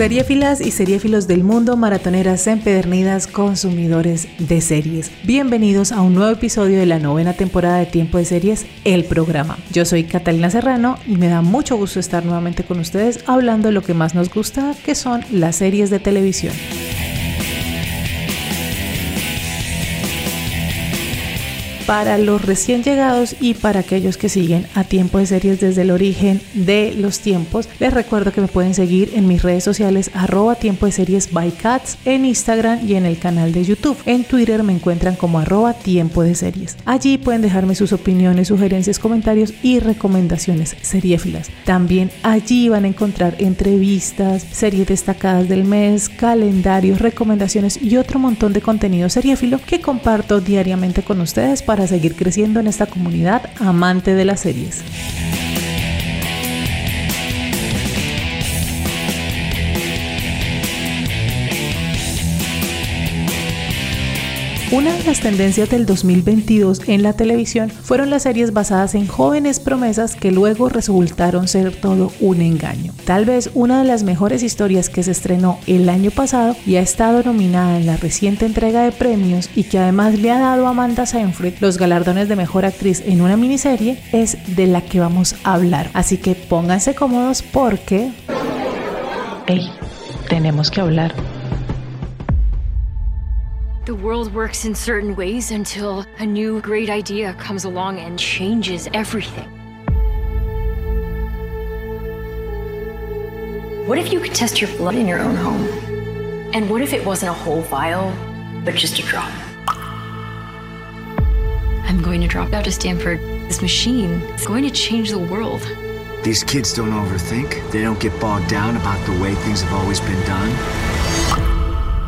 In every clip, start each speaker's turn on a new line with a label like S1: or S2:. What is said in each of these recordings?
S1: Seriefilas y seriefilos del mundo, maratoneras empedernidas, consumidores de series. Bienvenidos a un nuevo episodio de la novena temporada de Tiempo de Series, el programa. Yo soy Catalina Serrano y me da mucho gusto estar nuevamente con ustedes hablando de lo que más nos gusta, que son las series de televisión. Para los recién llegados y para aquellos que siguen a tiempo de series desde el origen de los tiempos. Les recuerdo que me pueden seguir en mis redes sociales arroba tiempo de series by cats en Instagram y en el canal de YouTube. En Twitter me encuentran como arroba tiempo de series. Allí pueden dejarme sus opiniones, sugerencias, comentarios y recomendaciones seriéfilas. También allí van a encontrar entrevistas, series destacadas del mes, calendarios, recomendaciones y otro montón de contenido seriéfilo que comparto diariamente con ustedes para seguir creciendo en esta comunidad amante de las series. Una de las tendencias del 2022 en la televisión fueron las series basadas en jóvenes promesas que luego resultaron ser todo un engaño. Tal vez una de las mejores historias que se estrenó el año pasado y ha estado nominada en la reciente entrega de premios y que además le ha dado a Amanda Seyfried los galardones de mejor actriz en una miniserie es de la que vamos a hablar. Así que pónganse cómodos porque... ¡Hey! Tenemos que hablar.
S2: The world works in certain ways until a new great idea comes along and changes everything. What if you could test your blood in your own home? And what if it wasn't a whole vial, but just a drop? I'm going to drop out of Stanford. This machine is going to change the world.
S3: These kids don't overthink. They don't get bogged down about the way things have always been done.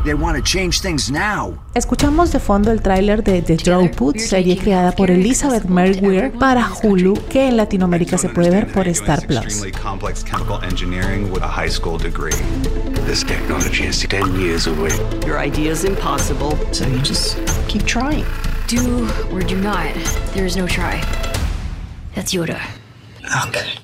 S3: They want to change things now.
S1: Escuchamos de fondo el tráiler de The Drawput, serie creada por Elizabeth Merriweir para Hulu, que en Latinoamérica se puede ver por Star Plus.
S4: complex chemical engineering with a high school degree.
S3: This technology is 10 years away.
S5: Your idea is impossible, so you just keep trying.
S2: Do or do not. There is no try. That's Yoda.
S3: Okay.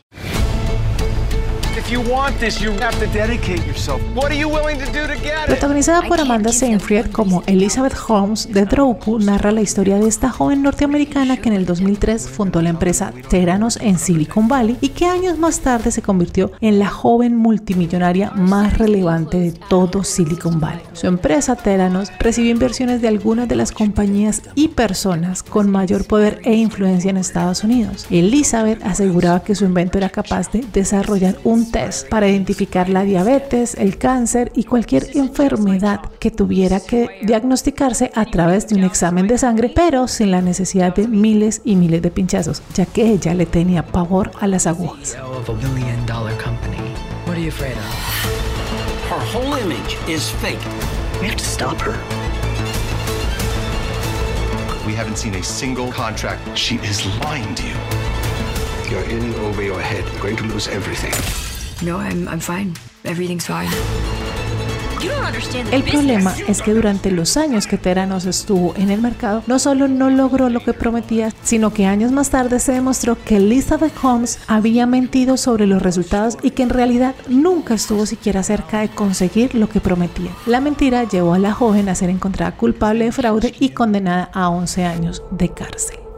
S1: Protagonizada por Amanda Seyfried como Elizabeth Holmes, The Drawpu narra la historia de esta joven norteamericana que en el 2003 fundó la empresa Teranos en Silicon Valley y que años más tarde se convirtió en la joven multimillonaria más relevante de todo Silicon Valley. Su empresa Teranos recibió inversiones de algunas de las compañías y personas con mayor poder e influencia en Estados Unidos. Elizabeth aseguraba que su invento era capaz de desarrollar un test para identificar la diabetes, el cáncer y cualquier enfermedad que tuviera que diagnosticarse a través de un examen de sangre, pero sin la necesidad de miles y miles de pinchazos, ya que ella le tenía pavor a las agujas.
S6: of a billion dollar company. What are you afraid of?
S5: Her whole image is fake. We have to stop her.
S4: We haven't seen a single contract. She is lying to you.
S3: You're in over your head. You're going to lose everything.
S2: No, I'm, I'm fine. Everything's fine. You don't understand the
S1: El problema es que durante los años que Teranos estuvo en el mercado, no solo no logró lo que prometía, sino que años más tarde se demostró que Elizabeth Holmes había mentido sobre los resultados y que en realidad nunca estuvo siquiera cerca de conseguir lo que prometía. La mentira llevó a la joven a ser encontrada culpable de fraude y condenada a 11 años de cárcel.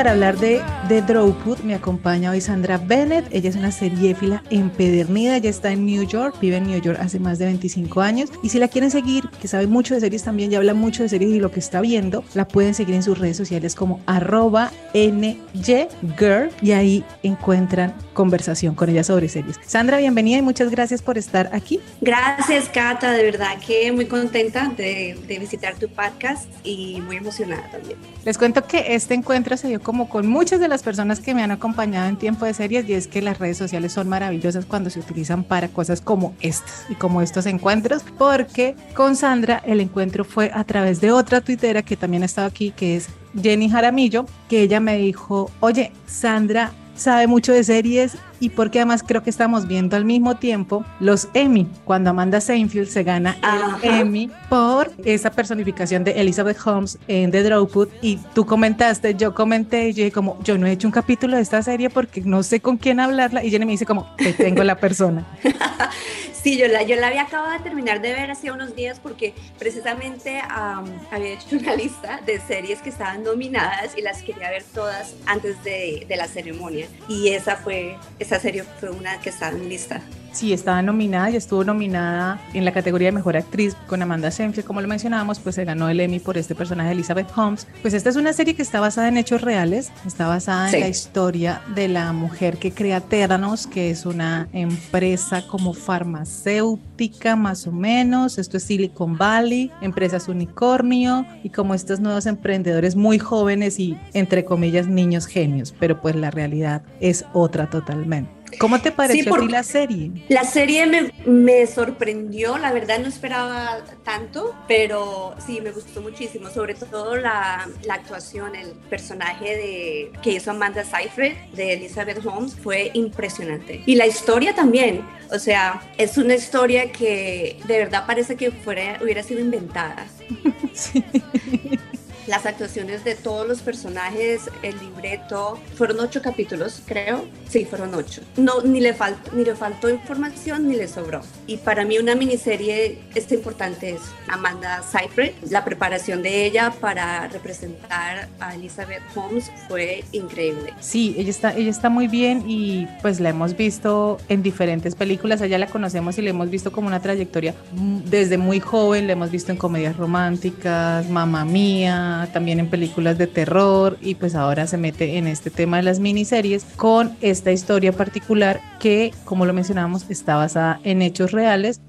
S1: Para hablar de de Dropwood me acompaña hoy Sandra Bennett. Ella es una seriéfila empedernida, ella está en New York, vive en New York hace más de 25 años. Y si la quieren seguir, que sabe mucho de series también y habla mucho de series y lo que está viendo, la pueden seguir en sus redes sociales como arroba NYGirl y ahí encuentran conversación con ella sobre series. Sandra, bienvenida y muchas gracias por estar aquí.
S7: Gracias, Cata, de verdad que muy contenta de, de visitar tu podcast y muy emocionada también.
S1: Les cuento que este encuentro se dio como con muchas de las personas que me han acompañado en tiempo de series y es que las redes sociales son maravillosas cuando se utilizan para cosas como estas y como estos encuentros, porque con Sandra el encuentro fue a través de otra tuitera que también ha estado aquí, que es Jenny Jaramillo, que ella me dijo, oye, Sandra sabe mucho de series y porque además creo que estamos viendo al mismo tiempo los Emmy, cuando Amanda Seinfeld se gana el Emmy por esa personificación de Elizabeth Holmes en The Dropwood y tú comentaste, yo comenté y yo dije como, yo no he hecho un capítulo de esta serie porque no sé con quién hablarla y Jenny me dice como, te tengo la persona.
S7: Sí, yo la, yo la había acabado de terminar de ver hace unos días porque precisamente um, había hecho una lista de series que estaban nominadas y las quería ver todas antes de, de la ceremonia. Y esa fue, esa serie fue una que estaba en lista.
S1: Sí, estaba nominada y estuvo nominada en la categoría de Mejor Actriz con Amanda Seyfried, como lo mencionábamos, pues se ganó el Emmy por este personaje de Elizabeth Holmes. Pues esta es una serie que está basada en hechos reales, está basada sí. en la historia de la mujer que crea Theranos, que es una empresa como farmacéutica más o menos, esto es Silicon Valley, empresas unicornio y como estos nuevos emprendedores muy jóvenes y entre comillas niños genios, pero pues la realidad es otra totalmente. ¿Cómo te pareció sí, a ti la serie?
S7: La serie me, me, sorprendió, la verdad no esperaba tanto, pero sí, me gustó muchísimo, sobre todo la, la actuación, el personaje de, que hizo Amanda Seyfried de Elizabeth Holmes fue impresionante. Y la historia también, o sea, es una historia que de verdad parece que fuera, hubiera sido inventada. sí las actuaciones de todos los personajes, el libreto, fueron ocho capítulos, creo. Sí, fueron ocho. No, ni le, faltó, ni le faltó información ni le sobró. Y para mí una miniserie, este importante es Amanda Seyfried. La preparación de ella para representar a Elizabeth Holmes fue increíble.
S1: Sí, ella está, ella está muy bien y pues la hemos visto en diferentes películas. Allá la conocemos y la hemos visto como una trayectoria desde muy joven. La hemos visto en comedias románticas, Mamma Mía, también en películas de terror y pues ahora se mete en este tema de las miniseries con esta historia particular que, como lo mencionábamos, está basada en hechos reales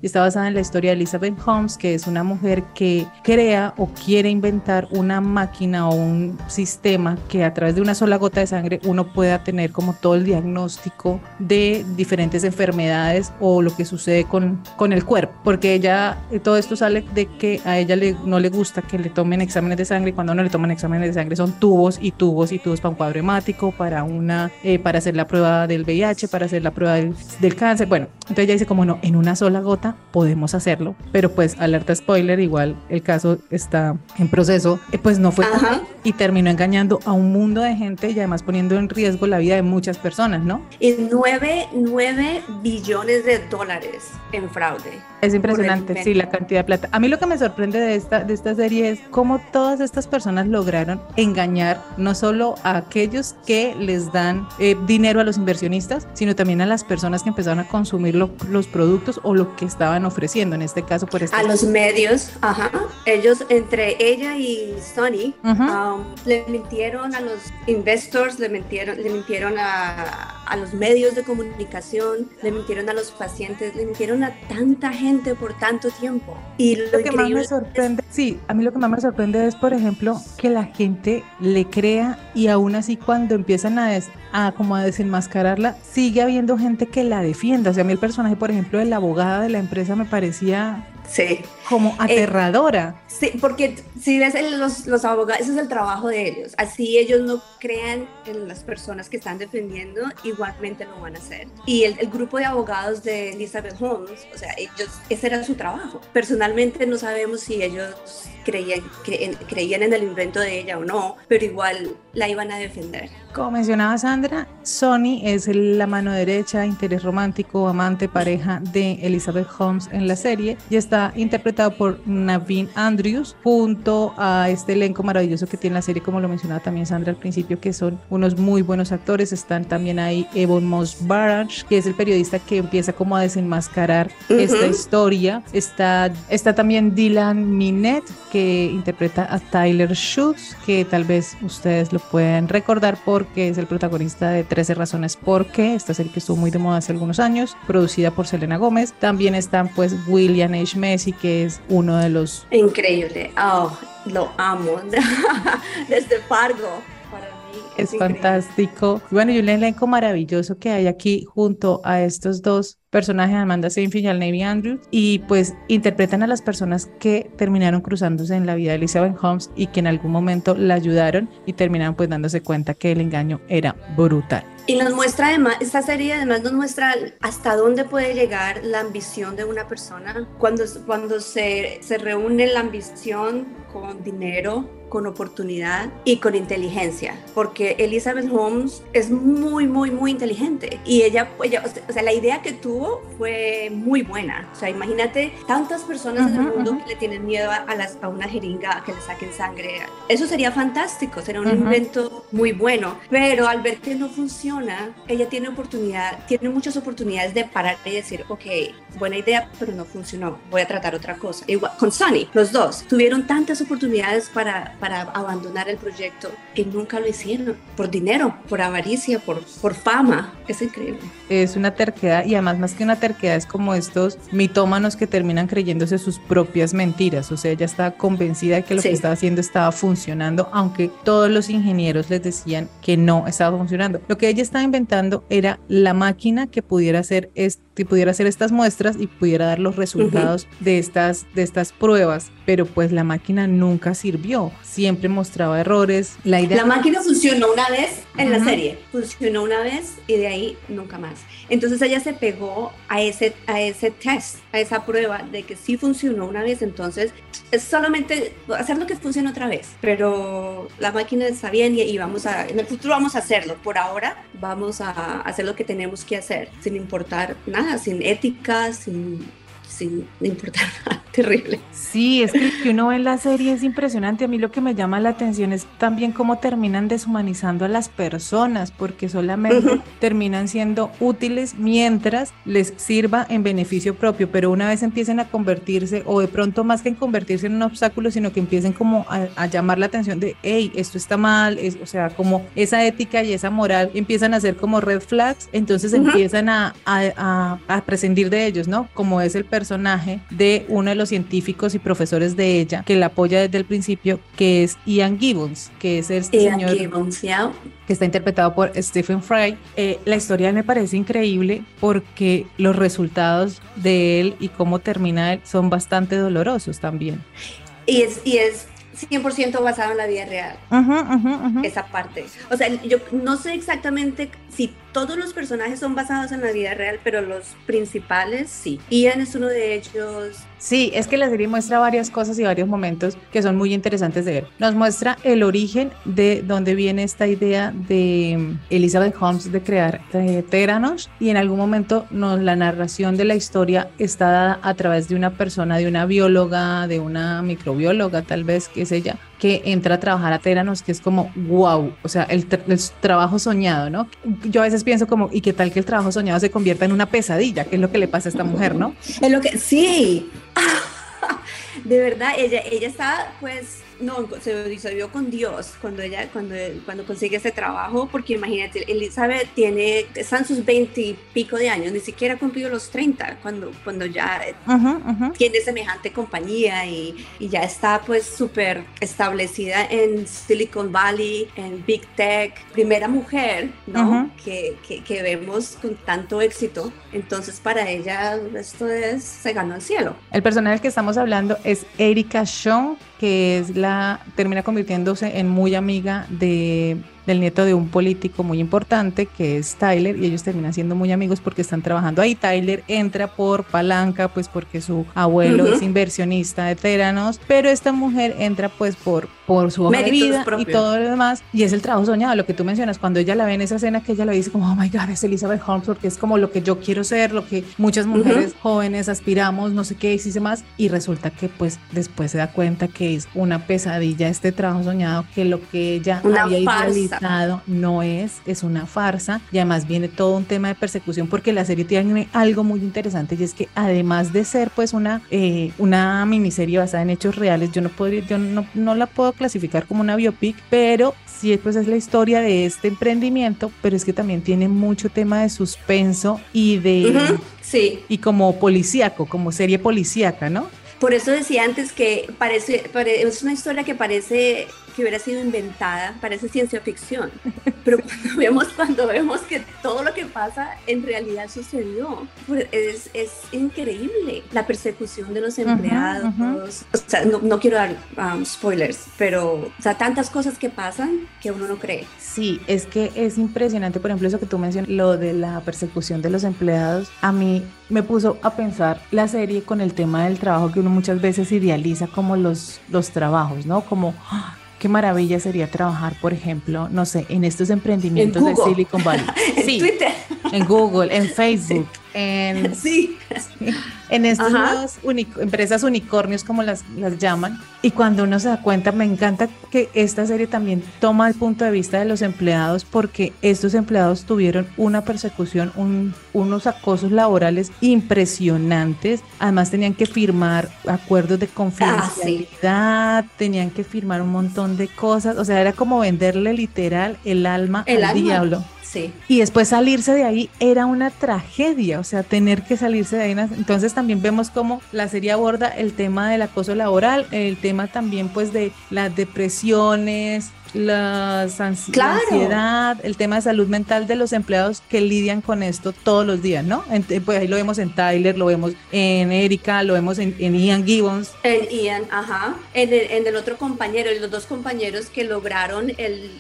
S1: y está basada en la historia de Elizabeth Holmes, que es una mujer que crea o quiere inventar una máquina o un sistema que a través de una sola gota de sangre uno pueda tener como todo el diagnóstico de diferentes enfermedades o lo que sucede con, con el cuerpo, porque ella, todo esto sale de que a ella le, no le gusta que le tomen exámenes de sangre cuando no le toman exámenes de sangre son tubos y tubos y tubos para un cuadro hemático, para una, eh, para hacer la prueba del VIH, para hacer la prueba del, del, cáncer. Bueno, entonces ella dice como no, en una sola gota podemos hacerlo, pero pues alerta spoiler, igual el caso está en proceso, eh, pues no fue
S7: Ajá.
S1: y terminó engañando a un mundo de gente y además poniendo en riesgo la vida de muchas personas, ¿no?
S7: Y 9, 9 billones de dólares en fraude.
S1: Es impresionante, sí, la cantidad de plata. A mí lo que me sorprende de esta, de esta serie es cómo todas estas personas lograron engañar no solo a aquellos que les dan eh, dinero a los inversionistas, sino también a las personas que empezaron a consumir lo, los productos o lo que estaban ofreciendo. En este caso, por este
S7: A los medios, ajá. Ellos, entre ella y Sony, uh -huh. um, le mintieron a los investors, le mintieron, le mintieron a, a los medios de comunicación, le mintieron a los pacientes, le mintieron a tanta gente por tanto tiempo. Y lo,
S1: lo que más me sorprende, es... sí, a mí lo que más me sorprende es, por ejemplo, que la gente le crea y aún así cuando empiezan a, des, a como a desenmascararla, sigue habiendo gente que la defienda. O sea, a mí el personaje, por ejemplo, de la abogada de la empresa me parecía
S7: sí.
S1: Como aterradora.
S7: Eh, sí, porque si ves los, los abogados, ese es el trabajo de ellos. Así ellos no crean en las personas que están defendiendo, igualmente lo van a hacer. Y el, el grupo de abogados de Elizabeth Holmes, o sea, ellos, ese era su trabajo. Personalmente no sabemos si ellos creían, cre, creían en el invento de ella o no, pero igual la iban a defender.
S1: Como mencionaba Sandra, Sonny es la mano derecha, interés romántico, amante, pareja de Elizabeth Holmes en la serie y está por Naveen Andrews junto a este elenco maravilloso que tiene la serie, como lo mencionaba también Sandra al principio, que son unos muy buenos actores. Están también ahí Evan Moss Barrage, que es el periodista que empieza como a desenmascarar esta historia. Está, está también Dylan Minette, que interpreta a Tyler Schultz, que tal vez ustedes lo pueden recordar porque es el protagonista de 13 razones por qué, esta serie que estuvo muy de moda hace algunos años, producida por Selena Gómez. También están pues William H. Messi, que es uno de los...
S7: Increíble, oh, lo amo, desde Fargo.
S1: Es, es fantástico. Bueno, y un elenco maravilloso que hay aquí junto a estos dos personajes, Amanda Seyfried y al Navy Andrews, y pues interpretan a las personas que terminaron cruzándose en la vida de Elizabeth Holmes y que en algún momento la ayudaron y terminaron pues dándose cuenta que el engaño era brutal.
S7: Y nos muestra además, esta serie además nos muestra hasta dónde puede llegar la ambición de una persona cuando, cuando se, se reúne la ambición con dinero, con oportunidad y con inteligencia, porque Elizabeth Holmes es muy, muy, muy inteligente y ella, ella o sea, la idea que tuvo fue muy buena. O sea, imagínate tantas personas uh -huh, en el mundo uh -huh. que le tienen miedo a, a, las, a, una jeringa, que le saquen sangre. Eso sería fantástico, sería un uh -huh. invento muy bueno, pero al ver que no funciona, ella tiene oportunidad, tiene muchas oportunidades de parar y decir, ok, buena idea, pero no funcionó, voy a tratar otra cosa. Igual, con Sony, los dos tuvieron tantas oportunidades para, para abandonar el proyecto y nunca lo hicieron, por dinero, por avaricia, por, por fama, es increíble.
S1: Es una terquedad y además más que una terquedad es como estos mitómanos que terminan creyéndose sus propias mentiras, o sea, ella estaba convencida de que lo sí. que estaba haciendo estaba funcionando, aunque todos los ingenieros les decían que no estaba funcionando. Lo que ella estaba inventando era la máquina que pudiera hacer, este, pudiera hacer estas muestras y pudiera dar los resultados uh -huh. de, estas, de estas pruebas, pero pues la máquina nunca sirvió, siempre mostraba errores. La, idea
S7: la máquina funcionó una vez en uh -huh. la serie, funcionó una vez y de ahí nunca más. Entonces ella se pegó a ese, a ese test, a esa prueba de que sí funcionó una vez, entonces es solamente hacer lo que funcione otra vez, pero la máquina está bien y, y vamos a, en el futuro vamos a hacerlo, por ahora vamos a hacer lo que tenemos que hacer, sin importar nada, sin ética, sin sin importar nada, terrible.
S1: Sí, es que que uno ve en la serie es impresionante. A mí lo que me llama la atención es también cómo terminan deshumanizando a las personas, porque solamente uh -huh. terminan siendo útiles mientras les sirva en beneficio propio, pero una vez empiecen a convertirse, o de pronto más que en convertirse en un obstáculo, sino que empiecen como a, a llamar la atención de, hey, esto está mal, es, o sea, como esa ética y esa moral empiezan a ser como red flags, entonces uh -huh. empiezan a, a, a prescindir de ellos, ¿no? Como es el personaje personaje de uno de los científicos y profesores de ella que la apoya desde el principio, que es Ian Gibbons, que es el
S7: Ian
S1: señor
S7: Gibbons, yeah.
S1: que está interpretado por Stephen Fry. Eh, la historia me parece increíble porque los resultados de él y cómo termina él son bastante dolorosos también.
S7: Y es, y es 100% basado en la vida real.
S1: Uh -huh, uh -huh, uh -huh.
S7: Esa parte. O sea, yo no sé exactamente si todos los personajes son basados en la vida real, pero los principales sí. Ian es uno de ellos.
S1: Sí, es que la serie muestra varias cosas y varios momentos que son muy interesantes de ver. Nos muestra el origen de dónde viene esta idea de Elizabeth Holmes de crear Teranos y en algún momento nos, la narración de la historia está dada a través de una persona, de una bióloga, de una microbióloga tal vez, que es ella, que entra a trabajar a Teranos, que es como wow, o sea, el, el, trabajo soñado, ¿no? Yo a veces pienso como, ¿y qué tal que el trabajo soñado se convierta en una pesadilla? ¿Qué es lo que le pasa a esta mujer, no?
S7: Es lo que, sí, de verdad, ella, ella está pues no, se disolvió con Dios cuando ella, cuando, cuando consigue ese trabajo, porque imagínate, Elizabeth tiene, están sus 20 y pico de años, ni siquiera ha cumplido los 30, cuando, cuando ya uh -huh, uh -huh. tiene semejante compañía y, y ya está pues súper establecida en Silicon Valley, en Big Tech, primera mujer, ¿no? Uh -huh. que, que, que, vemos con tanto éxito, entonces para ella esto es, se ganó el cielo.
S1: El personaje del que estamos hablando es Erika Sean, que es la termina convirtiéndose en muy amiga de, del nieto de un político muy importante que es Tyler y ellos terminan siendo muy amigos porque están trabajando ahí. Tyler entra por palanca, pues porque su abuelo es inversionista de Teranos, pero esta mujer entra pues por por su hoja de vida y todo lo demás. Y es el trabajo soñado, lo que tú mencionas, cuando ella la ve en esa escena que ella le dice como, oh my God, es Elizabeth Holmes, porque es como lo que yo quiero ser, lo que muchas mujeres jóvenes aspiramos, no sé qué, y más. Y resulta que pues después se da cuenta que es una pesadilla este trabajo soñado, que lo que ella había no es, es una farsa. Y además viene todo un tema de persecución, porque la serie tiene algo muy interesante y es que además de ser pues una, eh, una miniserie basada en hechos reales, yo no podría, yo no, no la puedo clasificar como una biopic, pero sí pues es la historia de este emprendimiento, pero es que también tiene mucho tema de suspenso y de...
S7: Sí.
S1: Y como policíaco, como serie policíaca, ¿no?
S7: Por eso decía antes que parece, es una historia que parece que hubiera sido inventada, parece ciencia ficción. Pero cuando vemos, cuando vemos que todo lo que pasa en realidad sucedió, pues es, es increíble. La persecución de los empleados, o sea, no, no quiero dar um, spoilers, pero o sea, tantas cosas que pasan que uno no cree.
S1: Sí, es que es impresionante, por ejemplo, eso que tú mencionas, lo de la persecución de los empleados, a mí me puso a pensar la serie con el tema del trabajo que uno muchas veces idealiza como los, los trabajos, ¿no? Como qué maravilla sería trabajar, por ejemplo, no sé, en estos emprendimientos de Silicon Valley.
S7: en Twitter.
S1: En Google, en Facebook, en,
S7: sí.
S1: En estas empresas unicornios como las, las llaman. Y cuando uno se da cuenta, me encanta que esta serie también toma el punto de vista de los empleados porque estos empleados tuvieron una persecución, unos acosos laborales impresionantes. Además tenían que firmar acuerdos de confidencialidad, ah, tenían que firmar un montón de cosas. O sea, era como venderle literal el alma al diablo. Y después salirse de ahí era una tragedia, o sea, tener que salirse de ahí. Entonces también vemos cómo la serie aborda el tema del acoso laboral, el tema también pues de las depresiones, la ansiedad, el tema de salud mental de los empleados que lidian con esto todos los días, ¿no? pues ahí lo vemos en Tyler, lo vemos en Erika, lo vemos en, Ian Gibbons.
S7: En Ian, ajá. En el, otro compañero, los dos compañeros que lograron el,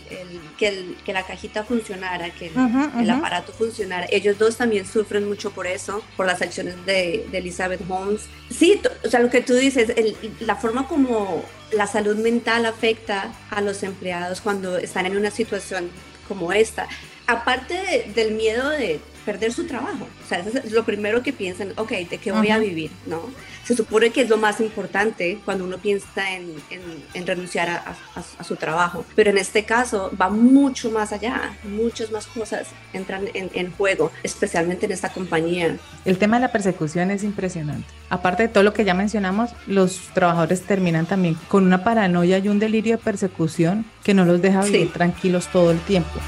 S7: que, que, la cajita funcionara, que el, aparato funcionara. Ellos dos también sufren mucho por eso, por las acciones de, de Elizabeth Holmes. Sí, o sea, lo que tú dices, la forma como la salud mental afecta a los empleados cuando están en una situación como esta. Aparte del miedo de perder su trabajo. O sea, eso es lo primero que piensan, ok, ¿de qué voy a vivir? ¿no? Se supone que es lo más importante cuando uno piensa en, en, renunciar a, a, su trabajo. Pero en este caso va mucho más allá, muchas más cosas entran en, en, juego, especialmente en esta compañía.
S1: El tema de la persecución es impresionante. Aparte de todo lo que ya mencionamos, los trabajadores terminan también con una paranoia y un delirio de persecución que no los deja vivir tranquilos todo el tiempo.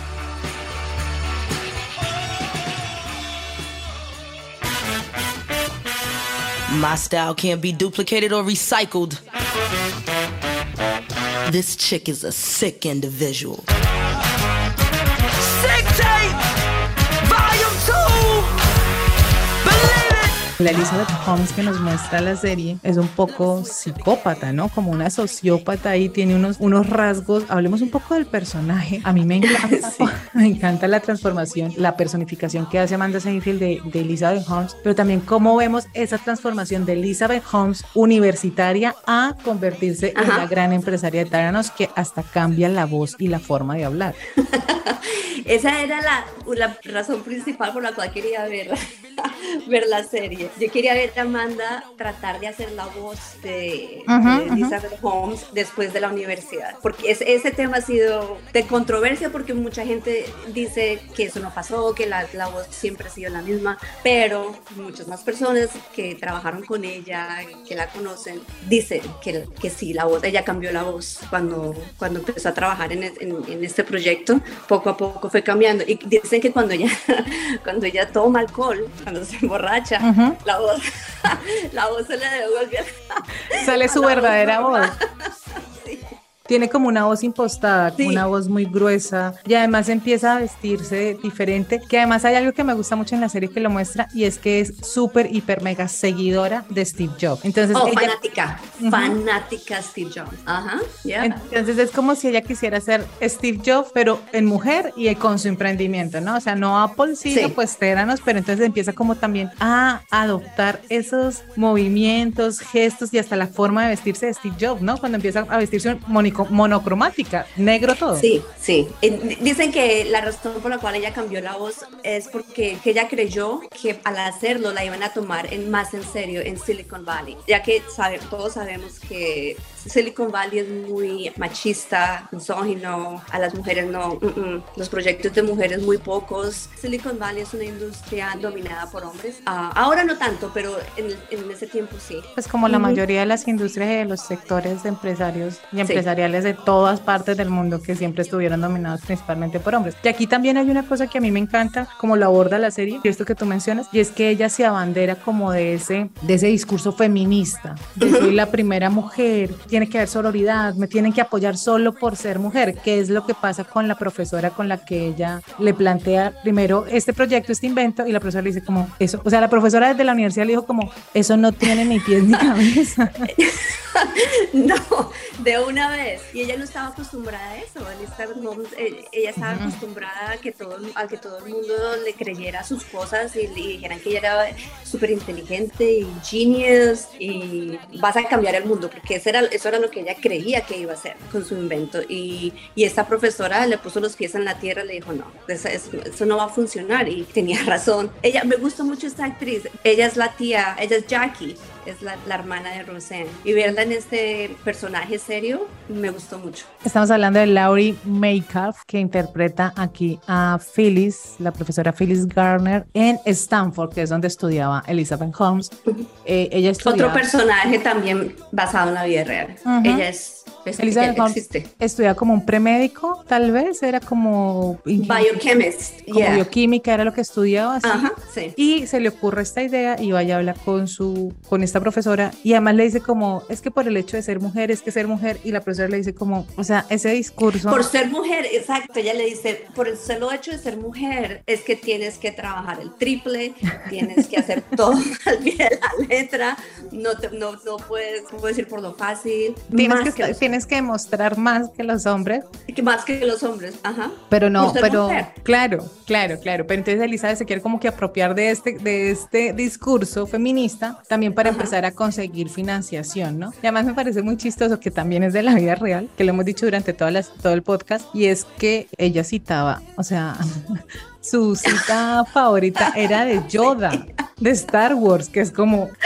S1: My style can't be duplicated or recycled. This chick is a sick individual. La Elizabeth Holmes que nos muestra la serie es un poco psicópata, ¿no? Como una sociópata y tiene unos, unos rasgos. Hablemos un poco del personaje. A mí me encanta, me encanta la transformación, la personificación que hace Amanda Seinfeld de, de Elizabeth Holmes, pero también cómo vemos esa transformación de Elizabeth Holmes universitaria a convertirse en la gran empresaria de Taranos que hasta cambia la voz y la forma de hablar.
S7: Esa era la, la razón principal por la cual quería ver, ver la serie yo quería ver a Amanda tratar de hacer la voz de, Elizabeth Holmes después de la universidad, porque ese tema ha sido de controversia porque mucha gente dice que eso no pasó, que la, la voz siempre ha sido la misma, pero muchas más personas que trabajaron con ella, que la conocen, dicen que, que sí, la voz, ella cambió la voz cuando, cuando empezó a trabajar en, en, este proyecto, poco a poco fue cambiando. Y dicen que cuando ella, cuando ella toma alcohol, cuando se emborracha, la voz, la voz se le devuelve.
S1: Sale su verdadera voz. Tiene como una voz impostada,
S7: Sí.
S1: una voz muy gruesa y además empieza a vestirse diferente, que además hay algo que me gusta mucho en la serie que lo muestra y es que es súper, hiper, mega seguidora de Steve Jobs. Entonces,
S7: Oh,
S1: ella-
S7: fanática, fanática Steve Jobs. Ajá, ya.
S1: entonces es como si ella quisiera ser Steve Jobs, pero en mujer y con su emprendimiento, ¿no? O sea, no Apple, sino
S7: Sí.
S1: pues Teranos, pero entonces empieza como también a adoptar esos movimientos, gestos y hasta la forma de vestirse de Steve Jobs, ¿no? Cuando empieza a vestirse monico- monocromática, negro todo.
S7: Sí, sí. Dicen que la razón por la cual ella cambió la voz es porque que ella creyó que al hacerlo la iban a tomar en, más en serio en Silicon Valley, ya que todos sabemos que Silicon Valley es muy machista, misógino, a las mujeres no, mm, mm, los proyectos de mujeres muy pocos. Silicon Valley es una industria dominada por hombres. Ah, ahora no tanto, pero en, en ese tiempo sí.
S1: Pues como la mayoría de las industrias y de los sectores de empresarios y
S7: Sí.
S1: empresariales de todas partes del mundo que siempre estuvieron dominados principalmente por hombres. Y aquí también hay una cosa que a mí me encanta, como lo aborda la serie, y esto que tú mencionas, y es que ella se abandera como de ese, de ese discurso feminista. De soy la primera mujer, tiene que haber sororidad, me tienen que apoyar solo por ser mujer, que es lo que pasa con la profesora con la que ella le plantea primero este proyecto, este invento, y la profesora le dice como eso, o sea, la profesora desde la universidad le dijo como, eso no tiene ni pies ni cabeza.
S7: No, de una vez. Y ella no estaba acostumbrada a eso. Eh, ella estaba acostumbrada a que, todo, a que todo el mundo le creyera sus cosas y le dijeran que ella era súper inteligente y genius y vas a cambiar el mundo, porque eso era, eso era lo que ella creía que iba a hacer con su invento. Y, y esta profesora le puso los pies en la tierra y le dijo, no, eso, eso- no va a funcionar. Y tenía razón. Ella, me gusta mucho esta actriz. Ella es la tía, ella es Jackie es la, la hermana de Roseanne. Y verla en este personaje serio me gustó mucho.
S1: Estamos hablando de Laurie Metcalf, que interpreta aquí a Phyllis, la profesora Phyllis Garner, en Stanford, que es donde estudiaba Elizabeth Holmes. Eh, ella estudiaba,
S7: Otro personaje también basado en la vida real. Ella es
S1: Elizabeth
S7: existe.
S1: estudiaba como un premédico, tal vez, era como,
S7: Biochemist.
S1: como
S7: yeah.
S1: bioquímica, era lo que estudiaba. así.
S7: Ajá, sí.
S1: Y se le ocurre esta idea y vaya a hablar con su con esta profesora y además le dice como es que por el hecho de ser mujer es que ser mujer y la profesora le dice como o sea ese discurso
S7: Por ser mujer, exacto, ella le dice, por el solo hecho de ser mujer, es que tienes que trabajar el triple, tienes que hacer todo al pie de la letra, no, te- no, no puedes, no puedes ir por lo fácil,
S1: tienes que,
S7: que,
S1: tienes que demostrar más que los hombres.
S7: Más que los hombres, ajá.
S1: pero no pero
S7: mujer.
S1: claro claro claro. Pero entonces Elizabeth se quiere como que apropiar de este de este discurso feminista también para empezar a conseguir financiación no y además me parece muy chistoso que también es de la vida real que lo hemos dicho durante todas las, todo el podcast y es que ella citaba o sea su cita favorita era de Yoda, de Star Wars, que es como...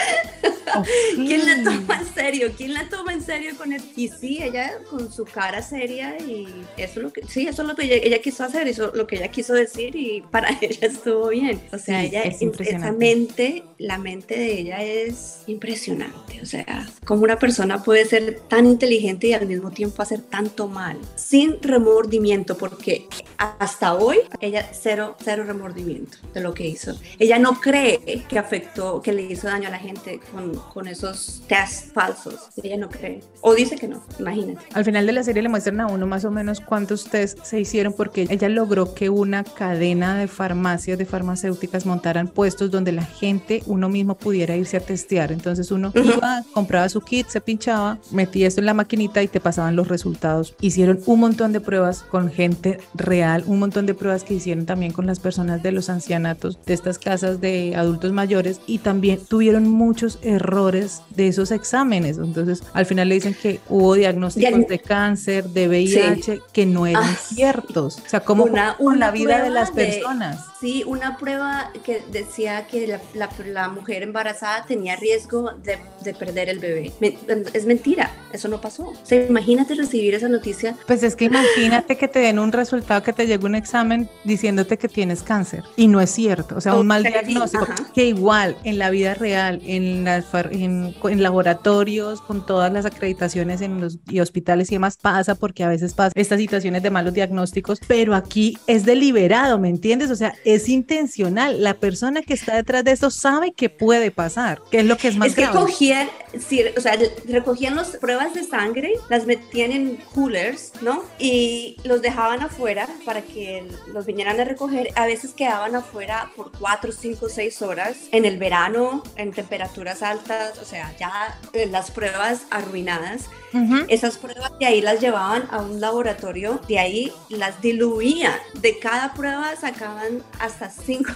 S7: ¿Quién la toma en serio? ¿Quién la toma en serio con el... Y sí, ella con su cara seria y eso es lo que, sí, eso es lo que ella, ella quiso hacer, eso es lo que ella quiso decir y para ella estuvo bien. O sea,
S1: Sí,
S7: ella,
S1: es
S7: esa mente, la mente de ella es impresionante. O sea, como una persona puede ser tan inteligente y al mismo tiempo hacer tanto mal, sin remordimiento, porque hasta hoy ella cero, cero remordimiento de lo que hizo. Ella no cree que afectó, que le hizo daño a la gente con, con esos tests falsos. Ella no cree. O dice que no, imagínate.
S1: Al final de la serie le muestran a uno más o menos cuántos test se hicieron porque ella logró que una cadena de farmacias, de farmacéuticas montaran puestos donde la gente, uno mismo pudiera irse a testear. Entonces uno iba, compraba su kit, se pinchaba, metía esto en la maquinita y te pasaban los resultados. Hicieron un montón de pruebas con gente real, un montón de pruebas que hicieron también con las personas de los ancianatos, de estas casas de adultos mayores y también tuvieron muchos errores de esos exámenes. Entonces al final le dicen que hubo diagnósticos
S7: Diagn-
S1: de cáncer, de VIH que no eran
S7: Ah,
S1: ciertos. O sea, como
S7: Una-
S1: con la
S7: una
S1: vida de las
S7: de-
S1: personas.
S7: Sí, una prueba que decía que la, la- la mujer embarazada tenía riesgo de, de perder el bebé. Me- es mentira, eso no pasó. O sea, imagínate recibir esa noticia.
S1: Pues es que imagínate que te den un resultado que te llegue un examen diciéndote que tienes cáncer y no es cierto, o sea, un mal diagnóstico
S7: ajá.
S1: Que igual en la vida real, en, las en, en laboratorios, con todas las acreditaciones en los y hospitales y demás pasa porque a veces pasa estas situaciones de malos diagnósticos, pero aquí es deliberado, ¿me entiendes? O sea, es intencional. La persona que está detrás de esto sabe que puede pasar, que es lo que es más
S7: Es que
S1: grave.
S7: cogían, sí, o sea, recogían las pruebas de sangre, las metían en coolers, ¿no? Y los dejaban afuera para que los vinieran a recoger. A veces quedaban afuera por 4, 5, 6 horas en el verano, en temperaturas altas, o sea, ya eh, las pruebas arruinadas.
S1: Ujú.
S7: Esas pruebas de ahí las llevaban a un laboratorio, de ahí las diluían. De cada prueba sacaban hasta 5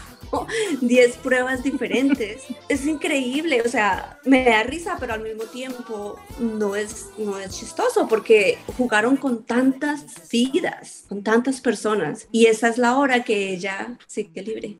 S7: 10 pruebas diferentes. Es increíble, o sea, me da risa, pero al mismo tiempo no es, no es chistoso porque jugaron con tantas vidas, con tantas personas. Y esa es la hora que ella sigue libre.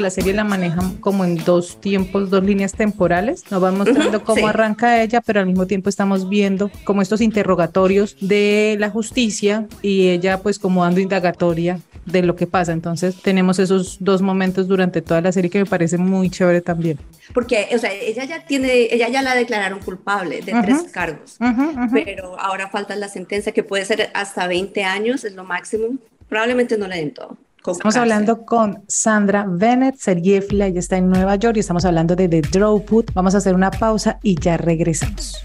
S1: La serie la manejan como en dos tiempos, dos líneas temporales. Nos van mostrando
S7: Ujú,
S1: cómo
S7: sí.
S1: arranca ella, pero al mismo tiempo estamos viendo como estos interrogatorios de la justicia y ella pues como dando indagatoria de lo que pasa. Entonces tenemos esos dos momentos durante toda la serie que me parece muy chévere también.
S7: Porque, o sea, ella ya tiene, ella ya la declararon culpable de
S1: Ujú.
S7: tres cargos. Pero ahora falta la sentencia que puede ser hasta 20 años, es lo máximo. Probablemente no le den todo.
S1: Estamos hablando con Sandra Bennett, seriéfila, ella está en Nueva York y estamos hablando de The Dropwood. Vamos a hacer una pausa y ya regresamos.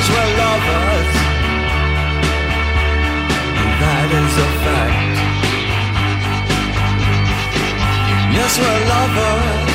S8: Cause we're lovers. That is a fact. Yes, we're lovers.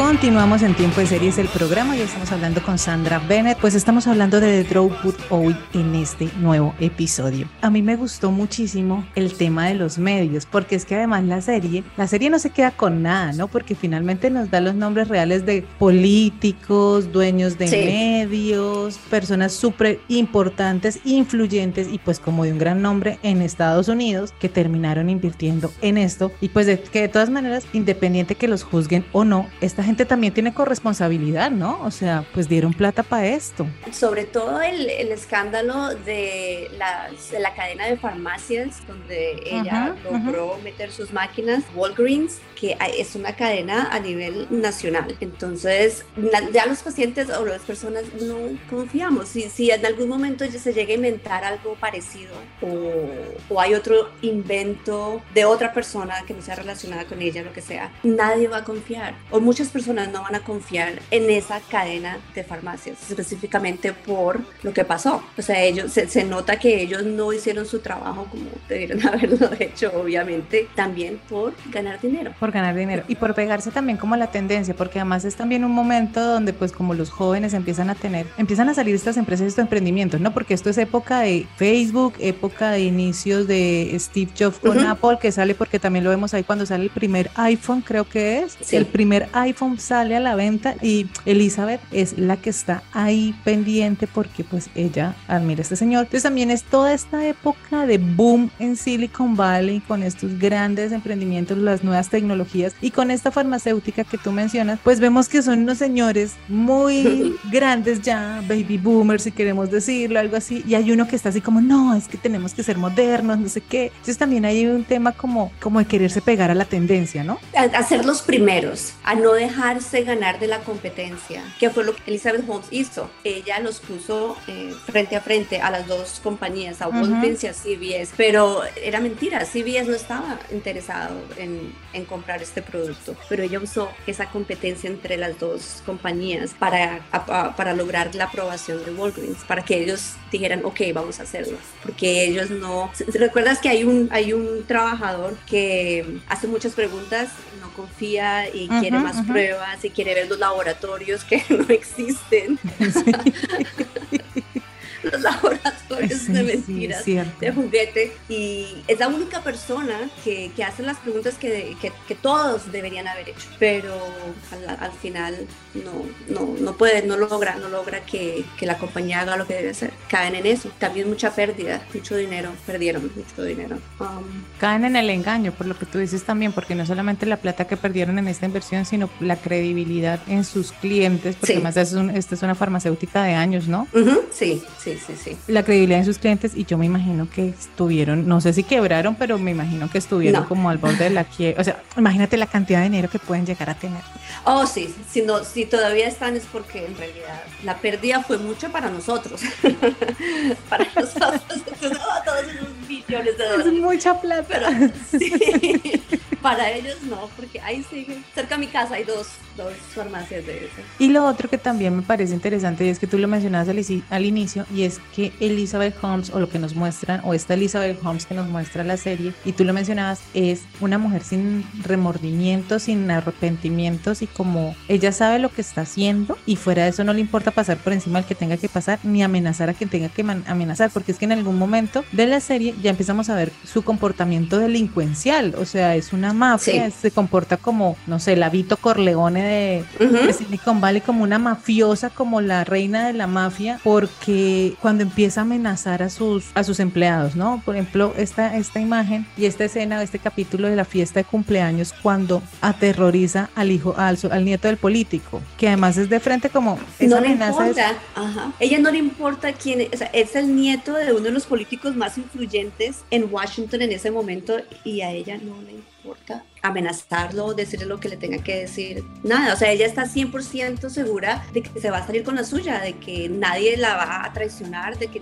S1: Continuamos en Tiempo de Series, el programa, y estamos hablando con Sandra Bennett. Pues estamos hablando de The Dropwood hoy en este nuevo episodio. A mí me gustó muchísimo el tema de los medios, porque es que además la serie, la serie no se queda con nada, ¿no? Porque finalmente nos da los nombres reales de políticos, dueños de
S7: Sí.
S1: medios, personas súper importantes, influyentes y pues como de un gran nombre en Estados Unidos que terminaron invirtiendo en esto y pues de, que de todas maneras, independiente que los juzguen o no, esta gente también tiene corresponsabilidad, ¿no? O sea, pues dieron plata para esto.
S7: sobre todo el, el escándalo de, las, de la cadena de farmacias donde ella
S1: Ajá,
S7: logró meter sus máquinas, Walgreens, que es una cadena a nivel nacional. Entonces, la- ya los pacientes o las personas no confiamos. Si, si en algún momento ya se llega a inventar algo parecido o, o hay otro invento de otra persona que no sea relacionada con ella, lo que sea, nadie va a confiar. O muchas personas personas no van a confiar en esa cadena de farmacias, específicamente por lo que pasó. O sea, ellos se, se nota que ellos no hicieron su trabajo como debieron haberlo hecho, obviamente, también por ganar dinero.
S1: Por ganar dinero y por pegarse también como a la tendencia, porque además es también un momento donde pues como los jóvenes empiezan a tener, empiezan a salir estas empresas, estos emprendimientos, ¿no? Porque esto es época de Facebook, época de inicios de Steve Jobs con
S7: Ujú.
S1: Apple, que sale porque también lo vemos ahí cuando sale el primer iPhone, creo que es.
S7: Sí.
S1: El primer iPhone sale a la venta y Elizabeth es la que está ahí pendiente porque pues ella admira a este señor. Entonces también es toda esta época de boom en Silicon Valley con estos grandes emprendimientos, las nuevas tecnologías y con esta farmacéutica que tú mencionas, pues vemos que son unos señores muy grandes ya, baby boomers si queremos decirlo, algo así, y hay uno que está así como, no, es que tenemos que ser modernos, no sé qué. Entonces también hay un tema como, como de quererse pegar a la tendencia, ¿no?
S7: a, a ser los primeros, a no dejarse ganar de la competencia, que fue lo que Elizabeth Holmes hizo. Ella los puso eh, frente a frente a las dos compañías, a
S1: Ujú.
S7: Walgreens y a CVS, pero era mentira, CVS no estaba interesado en, en comprar este producto, pero ella usó esa competencia entre las dos compañías para, a- para lograr la aprobación de Walgreens, para que ellos dijeran, ok, vamos a hacerlo, porque ellos no... ¿Recuerdas que hay un, hay un trabajador que hace muchas preguntas, no confía y
S1: Ujú,
S7: quiere más
S1: ujú.
S7: pruebas y quiere ver los laboratorios que no existen? los laboratorios
S1: Sí,
S7: de
S1: sí,
S7: mentiras
S1: cierto.
S7: de juguete y es la única persona que, que hace las preguntas que, que- que todos deberían haber hecho, pero al, al final no, no, no puede, no logra, no logra que, que la compañía haga lo que debe hacer. Caen en eso. También mucha pérdida, mucho dinero, perdieron mucho dinero. Um,
S1: Caen en el engaño, por lo que tú dices también, porque no solamente la plata que perdieron en esta inversión, sino la credibilidad en sus clientes, porque
S7: Sí.
S1: además es un- esta es una farmacéutica de años, ¿no?
S7: sí, sí, sí, sí.
S1: La credibilidad en sus clientes y yo me imagino que estuvieron, no sé si quebraron, pero me imagino que estuvieron
S7: No.
S1: como al borde de la quiebra. O sea, imagínate la cantidad de dinero que pueden llegar a tener.
S7: Oh, sí, si, no, si todavía están es porque en realidad la pérdida fue mucho para nosotros. para nosotros, entonces, oh, todos esos millones de
S1: Es
S7: dólares.
S1: mucha plata.
S7: Pero sí, para ellos no, porque ahí siguen. Cerca de mi casa hay dos, dos farmacias de esas.
S1: Y lo otro que también me parece interesante y es que tú lo mencionabas al, al inicio y es que Elizabeth Holmes o lo que nos muestran o esta Elizabeth Holmes que nos muestra la serie y tú lo mencionabas es una mujer sin remordimientos, sin arrepentimientos y como ella sabe lo que está haciendo y fuera de eso no le importa pasar por encima al que tenga que pasar ni amenazar a quien tenga que amenazar porque es que en algún momento de la serie ya empezamos a ver su comportamiento delincuencial, o sea, es una mafia,
S7: Sí.
S1: se comporta como, no sé, la Vito Corleone de,
S7: Ujú.
S1: de Silicon Valley como una mafiosa, como la reina de la mafia, porque cuando empieza a amenazar a sus, a sus empleados, ¿no? Por ejemplo, esta, esta imagen y esta escena, este capítulo de la fiesta de cumpleaños, cuando aterroriza al hijo, al nieto del político, que además es de frente como esa
S7: No le
S1: es-
S7: importa, ajá. Ella no le importa quién es, o sea, es el nieto de uno de los políticos más influyentes en Washington en ese momento y a ella no le importa amenazarlo, decirle lo que le tenga que decir, nada, o sea, ella está 100% segura de que se va a salir con la suya, de que nadie la va a traicionar, de que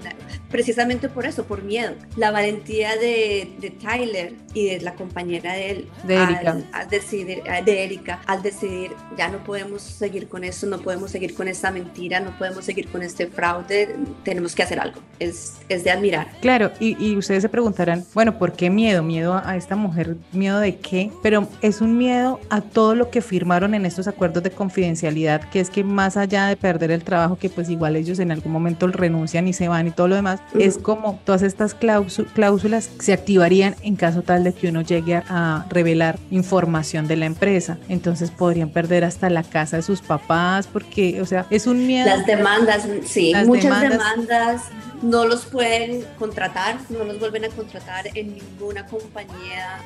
S7: precisamente por eso, por miedo. La valentía de, de Tyler y de la compañera de él
S1: De Erika.
S7: al- al decidir, eh, de Erika, al decidir, ya no podemos seguir con eso, no podemos seguir con esta mentira, no podemos seguir con este fraude, tenemos que hacer algo. Es, es de admirar.
S1: Claro, y, y ustedes se preguntarán, bueno, ¿por qué miedo? ¿Miedo a, a esta mujer? ¿Miedo de qué? Pero es un miedo a todo lo que firmaron en estos acuerdos de confidencialidad, que es que más allá de perder el trabajo, que pues igual ellos en algún momento renuncian y se van y todo lo demás, es como todas estas cláusu- cláusulas se activarían en caso tal de que uno llegue a, revelar información de la empresa. Entonces podrían perder hasta la casa de sus papás, porque, o sea, es un miedo.
S7: Las demandas, sí,
S1: Las
S7: muchas
S1: demandas.
S7: demandas. no los pueden contratar, no los vuelven a contratar en ninguna compañía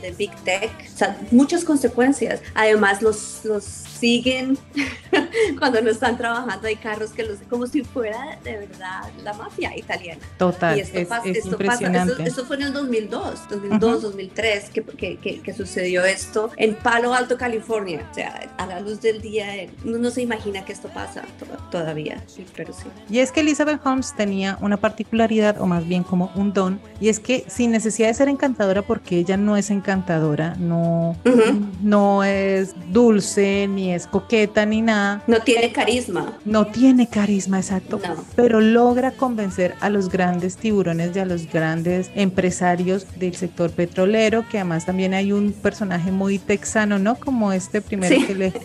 S7: de Big Tech. O sea, muchas consecuencias. Además, los, los siguen cuando no están trabajando. Hay carros que los, como si fuera de verdad la mafia italiana.
S1: Total,
S7: Y esto,
S1: es,
S7: pasa,
S1: es
S7: esto, pasa,
S1: impresionante.
S7: esto, esto fue en el 2002, 2002, 2003, que, que, que, que sucedió esto en Palo Alto, California. O sea, a la luz del día, uno no se imagina que esto pasa to- todavía, sí, pero sí.
S1: Y es que Elizabeth Holmes tenía una particularidad, o más bien como un don, y es que sin necesidad de ser encantadora, porque ella no es encantadora, no,
S7: Ujú.
S1: no es dulce, ni ni es coqueta ni nada.
S7: No tiene carisma.
S1: No tiene carisma, exacto.
S7: No.
S1: Pero logra convencer a los grandes tiburones y a los grandes empresarios del sector petrolero, que además también hay un personaje muy texano, ¿no? Como este primero
S7: Sí.
S1: que le...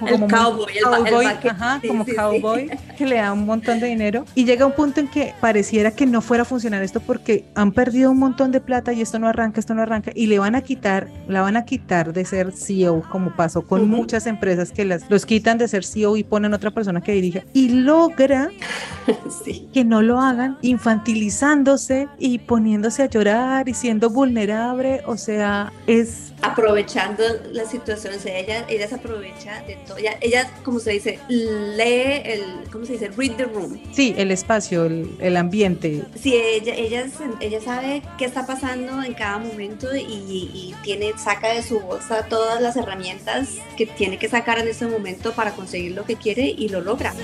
S7: El cowboy, el
S1: cowboy,
S7: vaque-
S1: ajá,
S7: sí,
S1: como
S7: sí,
S1: cowboy, que le da un montón de dinero. Y llega un punto en que pareciera que no fuera a funcionar esto porque han perdido un montón de plata y esto no arranca, esto no arranca. Y le van a quitar, la van a quitar de ser CEO, como pasó con muchas empresas que las, los quitan de ser CEO y ponen otra persona que dirige. Y logra
S7: Sí.
S1: que no lo hagan infantilizándose y poniéndose a llorar y siendo vulnerable. O sea, es
S7: aprovechando la situación, o sea, ella, ella se aprovecha de todo, ella, ella, como se dice, lee el, ¿cómo se dice? Read the room.
S1: Sí, el espacio, el, el ambiente.
S7: Sí, ella, ella, ella sabe qué está pasando en cada momento y, y tiene, saca de su bolsa todas las herramientas que tiene que sacar en ese momento para conseguir lo que quiere y lo logra.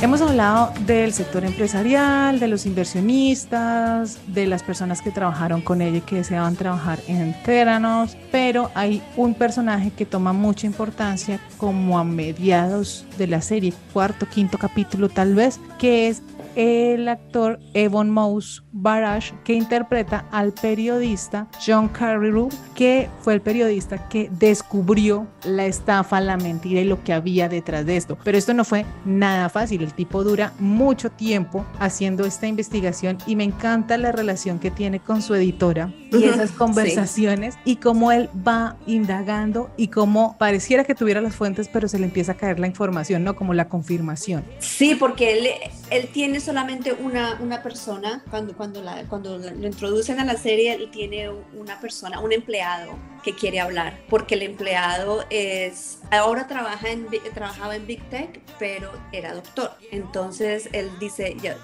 S1: Hemos hablado del sector empresarial, de los inversionistas, de las personas que trabajaron con ella y que deseaban trabajar en Theranos, pero hay un personaje que toma mucha importancia como a mediados de la serie, cuarto, quinto capítulo tal vez, que es el actor Evan Mouse Barash, que interpreta al periodista John Carreyrou, que fue el periodista que descubrió la estafa, la mentira y lo que había detrás de esto. Pero esto no fue nada fácil. El tipo dura mucho tiempo haciendo esta investigación y me encanta la relación que tiene con su editora y esas
S7: sí.
S1: conversaciones y cómo él va indagando y cómo pareciera que tuviera las fuentes, pero se le empieza a caer la información, ¿no? Como la confirmación.
S7: Sí, porque él, él tiene solamente una, una persona, cuando, cuando, la, cuando lo introducen a la serie, tiene una persona, un empleado que quiere hablar, porque el empleado es, ahora trabaja en, trabajaba en Big Tech, pero era doctor. Entonces él dice, ya,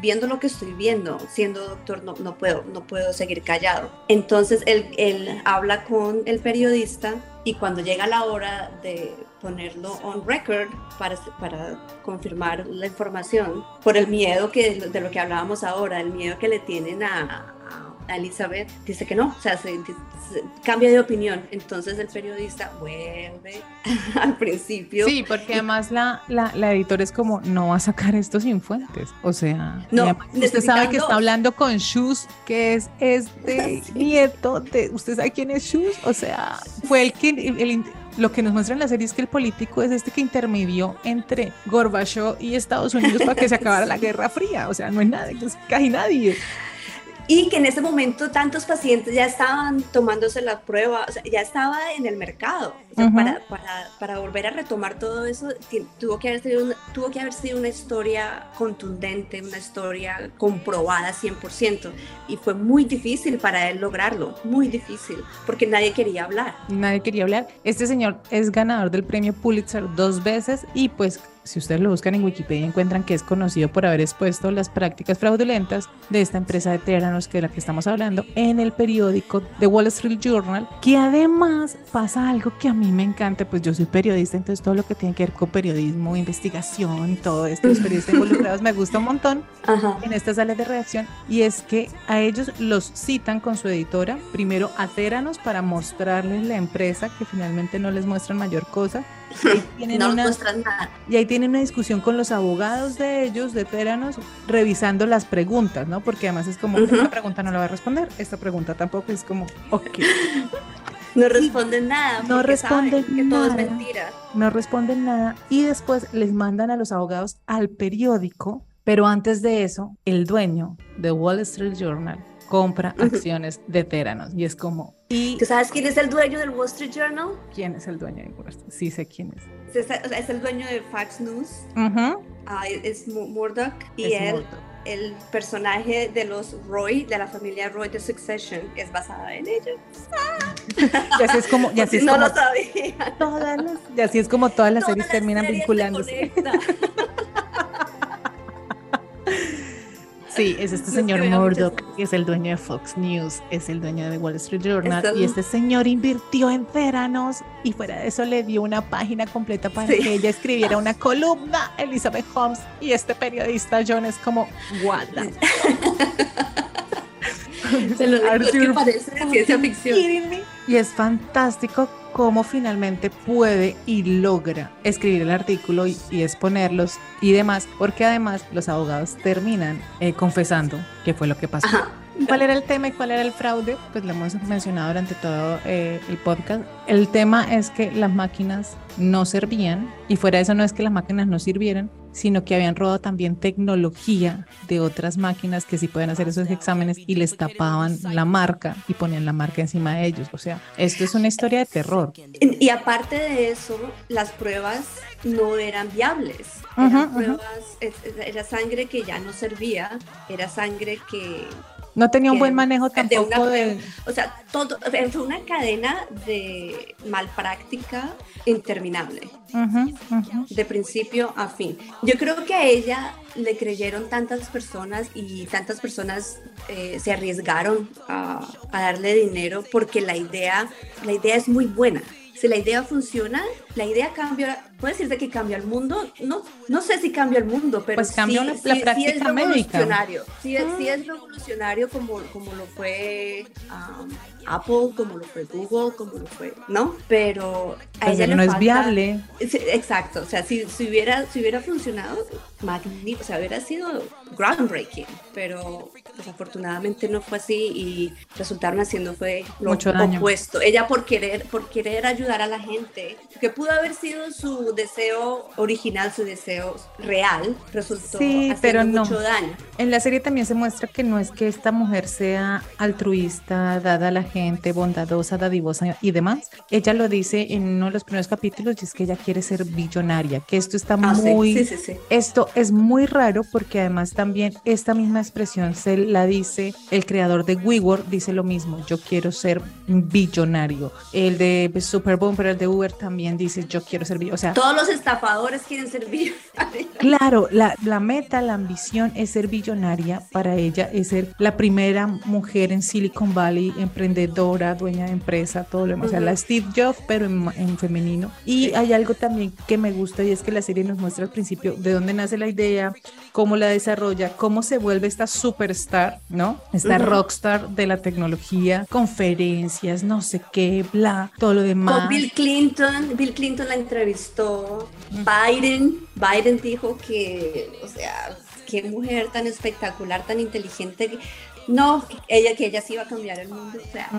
S7: viendo lo que estoy viendo, siendo doctor, no, no, puedo, no puedo seguir callado. Entonces él, él habla con el periodista y cuando llega la hora de ponerlo on record para, para confirmar la información, por el miedo que, de lo que hablábamos ahora, el miedo que le tienen a, a Elizabeth, dice que no, o sea, se, se- cambia de opinión. Entonces el periodista vuelve al principio.
S1: Sí, porque además la, la, la editora es como, no va a sacar esto sin fuentes. O sea,
S7: No,
S1: usted sabe que está hablando con Shus, que es este nieto de, ¿usted sabe quién es Shus? O sea, fue el que, el- el- lo que nos muestra en la serie es que el político es este que intermedió entre Gorbachev y Estados Unidos para que se acabara la Guerra Fría. O sea, no es nada, casi nadie.
S7: Y que en ese momento tantos pacientes ya estaban tomándose la prueba, o sea, ya estaba en el mercado. O sea,
S1: Ujú.
S7: para, para, para volver a retomar todo eso, tuvo que, haber sido una, tuvo que haber sido una historia contundente, una historia comprobada 100%. Y fue muy difícil para él lograrlo, muy difícil, porque nadie quería hablar.
S1: Nadie quería hablar. Este señor es ganador del premio Pulitzer dos veces y pues si ustedes lo buscan en Wikipedia encuentran que es conocido por haber expuesto las prácticas fraudulentas de esta empresa de Teranos que es la que estamos hablando en el periódico The Wall Street Journal, que además pasa algo que a mí me encanta, pues yo soy periodista, entonces todo lo que tiene que ver con periodismo, investigación, todo esto, los periodistas involucrados me gusta un montón
S7: Ajá.
S1: en estas sales de redacción y es que a ellos los citan con su editora, primero a Teranos para mostrarles la empresa que finalmente no les muestran mayor cosa. Y ahí tienen
S7: No
S1: una-
S7: muestran nada.
S1: y ahí tienen una discusión con los abogados de ellos, de Teranos, revisando las preguntas, ¿no? Porque además es como,
S7: Ujú.
S1: esta pregunta no la va a responder, esta pregunta tampoco, es como, ok,
S7: No responden nada.
S1: No responden
S7: que todo es
S1: nada.
S7: mentira.
S1: no responden nada y después les mandan a los abogados al periódico, pero antes de eso, el dueño de Wall Street Journal compra acciones de Teranos y es como, ¿y
S7: ¿Tú sabes quién es el dueño del Wall Street Journal?
S1: quién es el dueño de Wall Street? Sí sé quién es.
S7: Es, es el dueño de Fox News. Ah, es Mu- Murdoch y
S1: Es
S7: él,
S1: Murdoch.
S7: el personaje de los Roy, de la familia Roy de Succession, es basada en ellos.
S1: Y así es como, y así es
S7: no
S1: como
S7: lo sabía.
S1: todas las, y así es como todas las
S7: Todas
S1: series
S7: las
S1: terminan
S7: series
S1: vinculándose. Sí, es este señor Murdoch, que es el dueño de Fox News, es el dueño de Wall Street Journal, y este señor invirtió en Theranos y fuera de eso le dio una página completa para
S7: Sí.
S1: que ella escribiera una columna, Elizabeth Holmes, y este periodista John es como, what
S7: Se lo digo, es que parece ciencia ficción.
S1: Y es fantástico cómo finalmente puede y logra escribir el artículo y, exponerlos y demás, porque además los abogados terminan eh, confesando qué fue lo que pasó. ¿Cuál era el tema y cuál era el fraude? Pues lo hemos mencionado durante todo eh, el podcast. El tema es que las máquinas no servían y fuera de eso no es que las máquinas no sirvieran, sino que habían robado también tecnología de otras máquinas que sí pueden hacer esos exámenes y les tapaban la marca y ponían la marca encima de ellos. O sea, esto es una historia de terror.
S7: Y aparte de eso, las pruebas no eran viables. Eran pruebas, era sangre que ya no servía, era sangre que...
S1: No tenía un buen manejo
S7: de una
S1: tampoco de...
S7: O sea, todo, fue una cadena de malpráctica interminable.
S1: Ujú, ujú.
S7: de principio a fin. Yo creo que a ella le creyeron tantas personas y tantas personas eh, se arriesgaron a, a darle dinero porque la idea, la idea es muy buena. Si la idea funciona, la idea cambia, puede decirse que cambia el mundo, no, no sé si cambia el mundo, pero
S1: Pues cambia
S7: sí,
S1: la-
S7: sí-
S1: la
S7: sí
S1: práctica
S7: es revolucionario. Sí, es- sí es revolucionario como, como lo fue um, Apple, como lo fue Google, como lo fue, ¿no? Pero a
S1: Pues
S7: ella le
S1: no es
S7: falta-
S1: viable.
S7: Sí, exacto, o sea, si, si, hubiera, si hubiera funcionado, magnífico, o sea, hubiera sido groundbreaking, pero desafortunadamente no fue así y resultaron haciendo fue lo
S1: Mucho daño.
S7: opuesto. Ella por querer, por querer ayudar a la gente, que pudo haber sido su deseo original, su deseo real, resultó
S1: Sí,
S7: haciendo
S1: pero no.
S7: mucho daño.
S1: En la serie también se muestra que no es que esta mujer sea altruista, dada a la gente, bondadosa, dadivosa y demás. Ella lo dice en uno de los primeros capítulos y es que ella quiere ser billonaria, que esto está
S7: Ah,
S1: muy...
S7: sí, sí, sí.
S1: Esto es muy raro porque además también esta misma expresión se la dice el creador de WeWork, dice lo mismo, yo quiero ser billonario. El de Super Bumper, el de Uber también dice yo quiero ser. O sea,
S7: Todos los estafadores quieren ser.
S1: Claro, la, la meta, la ambición es ser billonaria para ella, es ser la primera mujer en Silicon Valley, emprendedora, dueña de empresa, todo lo demás. O sea, la Steve Jobs, pero en, en femenino. Y hay algo también que me gusta y es que la serie nos muestra al principio de dónde nace la idea, cómo la desarrolla, cómo se vuelve esta superstar, ¿no? Esta
S7: Ujú.
S1: rockstar de la tecnología, conferencias, no sé qué, bla, todo lo demás.
S7: Con Bill Clinton, Bill Clinton la entrevistó, Biden, Biden dijo que, o sea, qué mujer tan espectacular, tan inteligente, no, ella que ella sí iba a cambiar el mundo, o sea,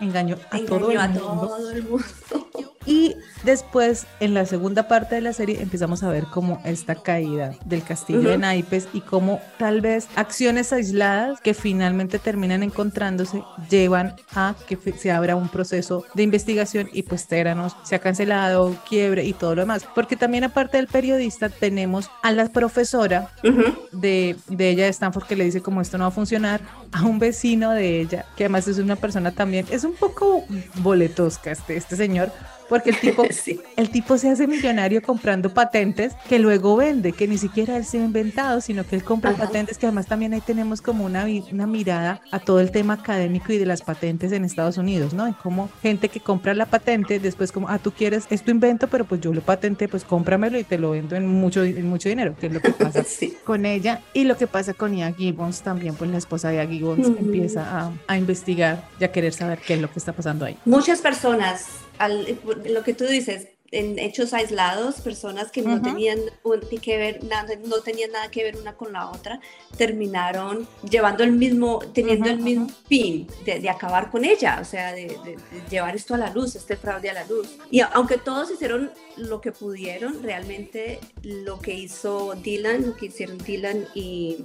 S1: Engañó a todo
S7: engañó
S1: el
S7: a
S1: mundo.
S7: todo el mundo.
S1: Y después, en la segunda parte de la serie, empezamos a ver cómo esta caída del castillo de
S7: Ujú.
S1: naipes y cómo tal vez acciones aisladas que finalmente terminan encontrándose llevan a que se abra un proceso de investigación y pues Teranos se ha cancelado, quiebre y todo lo demás. Porque también aparte del periodista tenemos a la profesora
S7: Ujú.
S1: de, de ella de Stanford que le dice como esto no va a funcionar a un vecino de ella, que además es una persona también, es un poco boletosca este, este señor, porque el tipo,
S7: Sí.
S1: el tipo se hace millonario comprando patentes que luego vende, que ni siquiera él se ha inventado, sino que él compra
S7: Ajá.
S1: patentes, que además también ahí tenemos como una, una mirada a todo el tema académico y de las patentes en Estados Unidos, ¿no? Y como gente que compra la patente, después como, ah, tú quieres, es tu invento, pero pues yo lo patenté, pues cómpramelo y te lo vendo en mucho, en mucho dinero, que es lo que pasa
S7: Sí.
S1: con ella y lo que pasa con Ia Gibbons también, pues la esposa de Ia Gibbons empieza a, a investigar y a querer saber qué es lo que está pasando ahí.
S7: Muchas personas, al- lo que tú dices, en hechos aislados, personas que no
S1: Ujú.
S7: tenían un- que ver nada, no tenían nada que ver una con la otra, terminaron llevando el mismo, teniendo
S1: Ujú,
S7: el mismo fin de, de acabar con ella, o sea, de, de- de llevar esto a la luz, este fraude a la luz. Y aunque todos hicieron lo que pudieron, realmente lo que hizo Dylan, lo que hicieron Dylan y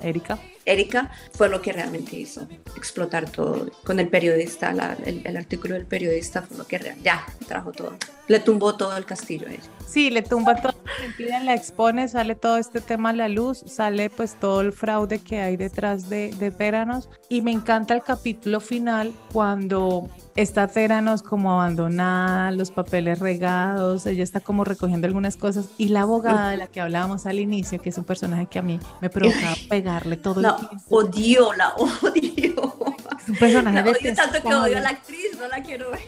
S1: Erika.
S7: Erika, fue lo que realmente hizo explotar todo. Con el periodista, la- el, el artículo del periodista fue lo que re- ya trajo todo. Le tumbó todo el castillo a ella.
S1: Sí, le tumba toda la mentira, la expone, sale todo este tema a la luz, sale pues todo el fraude que hay detrás de, de Teranos y me encanta el capítulo final cuando está Teranos como abandonada, los papeles regados, ella está como recogiendo algunas cosas y la abogada de la que hablábamos al inicio, que es un personaje que a mí me provocaba pegarle todo el
S7: La
S1: tiempo.
S7: odio, la odio.
S1: Es un personaje
S7: La odio tanto que odio
S1: detestable.
S7: a la actriz, no la quiero ver.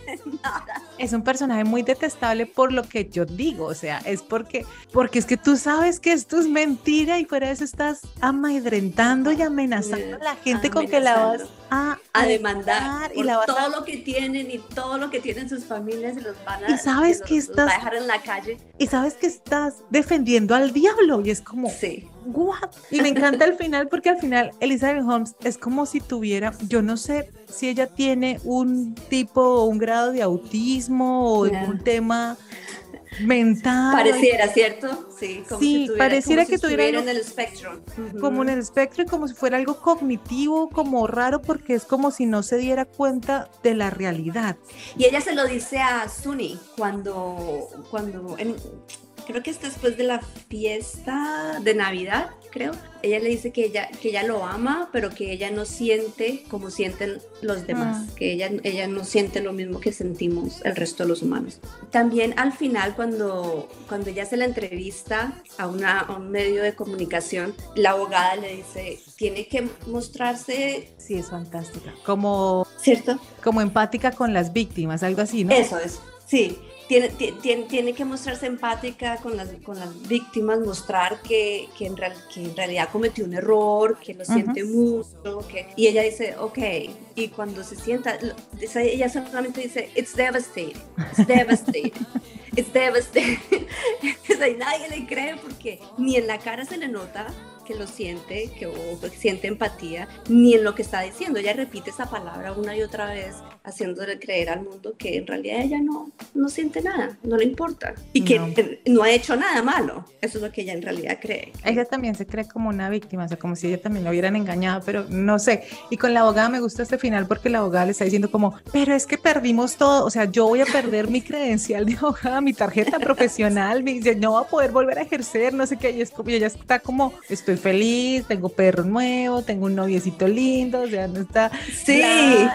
S7: Nada.
S1: es un personaje muy detestable por lo que yo digo, o sea, es porque, porque es que tú sabes que esto es mentira y fuera de eso estás amedrentando y amenazando a la gente con que la vas a,
S7: a demandar
S1: y la vas
S7: todo
S1: a...
S7: lo que tienen y todo lo que tienen sus familias y los van a,
S1: Y sabes
S7: los-
S1: que
S7: los va
S1: estás-
S7: a dejar en la calle.
S1: Y sabes que estás defendiendo al diablo y es como,
S7: Sí.
S1: What? Y me encanta el final porque al final Elizabeth Holmes es como si tuviera, yo no sé si ella tiene un tipo o un grado de autismo o
S7: Ya.
S1: algún tema mental.
S7: Pareciera, ¿cierto? Sí, como
S1: Sí,
S7: si tuviera,
S1: pareciera
S7: como
S1: que
S7: si
S1: tuviera
S7: en el espectro.
S1: Como en el espectro y como si fuera algo cognitivo, como raro, porque es como si no se diera cuenta de la realidad.
S7: Y ella se lo dice a Suni cuando, cuando en- creo que es después de la fiesta de Navidad, creo. Ella le dice que ella, que ella lo ama, pero que ella no siente como sienten los demás,
S1: Ah.
S7: que ella, ella no siente lo mismo que sentimos el resto de los humanos. También al final, cuando, cuando ella hace la entrevista a, una, a un medio de comunicación, la abogada le dice, tiene que mostrarse,
S1: Sí, es fantástica. Como,
S7: ¿cierto?
S1: como empática con las víctimas, algo así, ¿no?
S7: Eso es, sí. Tiene, ti- tiene, tiene que mostrarse empática con las, con las víctimas, mostrar que, que, en real- que en realidad cometió un error, que lo siente mucho. Que, y ella dice, ok, y cuando se sienta, ella solamente dice, it's devastating, it's devastating, it's devastating. O sea, y nadie le cree porque ni en la cara se le nota que lo siente, que o siente empatía, ni en lo que está diciendo. Ella repite esa palabra una y otra vez, haciéndole creer al mundo que en realidad ella no, no siente nada, no le importa. Y que
S1: No.
S7: eh, no ha hecho nada malo. Eso es lo que ella en realidad cree.
S1: Ella también se cree como una víctima, o sea, como si ella también lo hubieran engañado, pero no sé. Y con la abogada me gusta este final porque la abogada le está diciendo como, pero es que perdimos todo, o sea, yo voy a perder mi credencial de abogada, mi tarjeta profesional, mi, no voy a poder volver a ejercer, no sé qué, y, es como, y ella está como, estoy feliz, tengo perro nuevo, tengo un noviecito lindo, o sea, no está,
S7: Sí.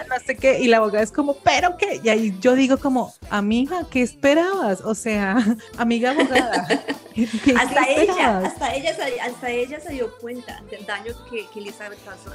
S1: no sé qué, y la abogada es como, pero qué, y ahí yo digo como, amiga, ¿qué esperabas? O sea, amiga abogada. ¿qué- qué
S7: hasta ella, hasta ella, se, hasta ella se dio cuenta del daño que, que Elizabeth pasó.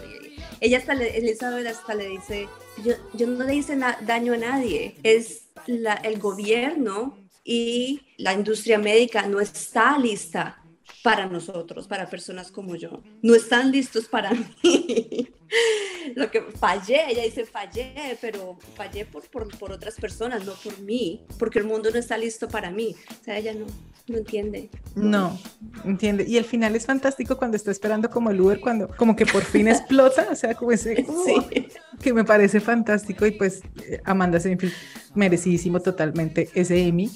S7: Ella hasta le, Elizabeth hasta le dice, yo, yo no le hice daño a nadie, es la, el gobierno y la industria médica no está lista para nosotros, para personas como yo. No están listos para mí. Lo que fallé, ella dice fallé, pero fallé por, por, por otras personas, no por mí, porque el mundo no está listo para mí. O sea, ella no, no entiende.
S1: No, entiende. Y el final es fantástico cuando está esperando como el Uber, cuando como que por fin explota, o sea, como ese
S7: Sí.
S1: que me parece fantástico y pues eh, Amanda Seyfried merecidísimo totalmente ese Emmy.